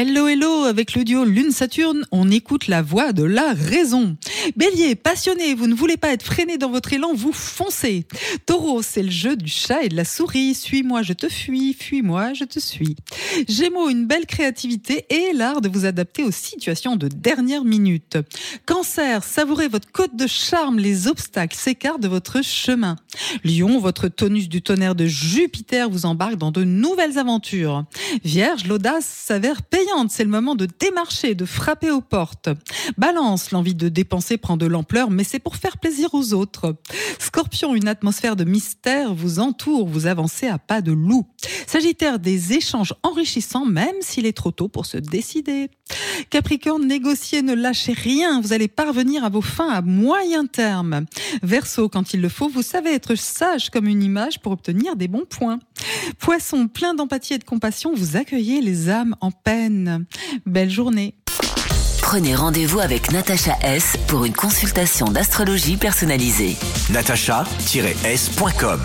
Hello, hello, avec le duo Lune-Saturne, on écoute la voix de la raison. Bélier, passionné, vous ne voulez pas être freiné dans votre élan, vous foncez. Taureau, c'est le jeu du chat et de la souris. Suis-moi, je te fuis, fuis-moi, je te suis. Gémeaux, une belle créativité et l'art de vous adapter aux situations de dernière minute. Cancer, savourez votre côte de charme, les obstacles s'écartent de votre chemin. Lion, votre tonus du tonnerre de Jupiter vous embarque dans de nouvelles aventures. Vierge, l'audace s'avère payante, c'est le moment de démarcher, de frapper aux portes. Balance, l'envie de dépenser prend de l'ampleur, mais c'est pour faire plaisir aux autres. Scorpion, une atmosphère de mystère vous entoure, vous avancez à pas de loup. Sagittaire, des échanges enrichissants, même s'il est trop tôt pour se décider. Capricorne, négociez, ne lâchez rien, vous allez parvenir à vos fins à moyen terme. Verseau, quand il le faut, vous savez être sage comme une image pour obtenir des bons points. Poisson, plein d'empathie et de compassion, vous accueillez les âmes en peine. Belle journée. Prenez rendez-vous avec Natacha S pour une consultation d'astrologie personnalisée. natacha-s.com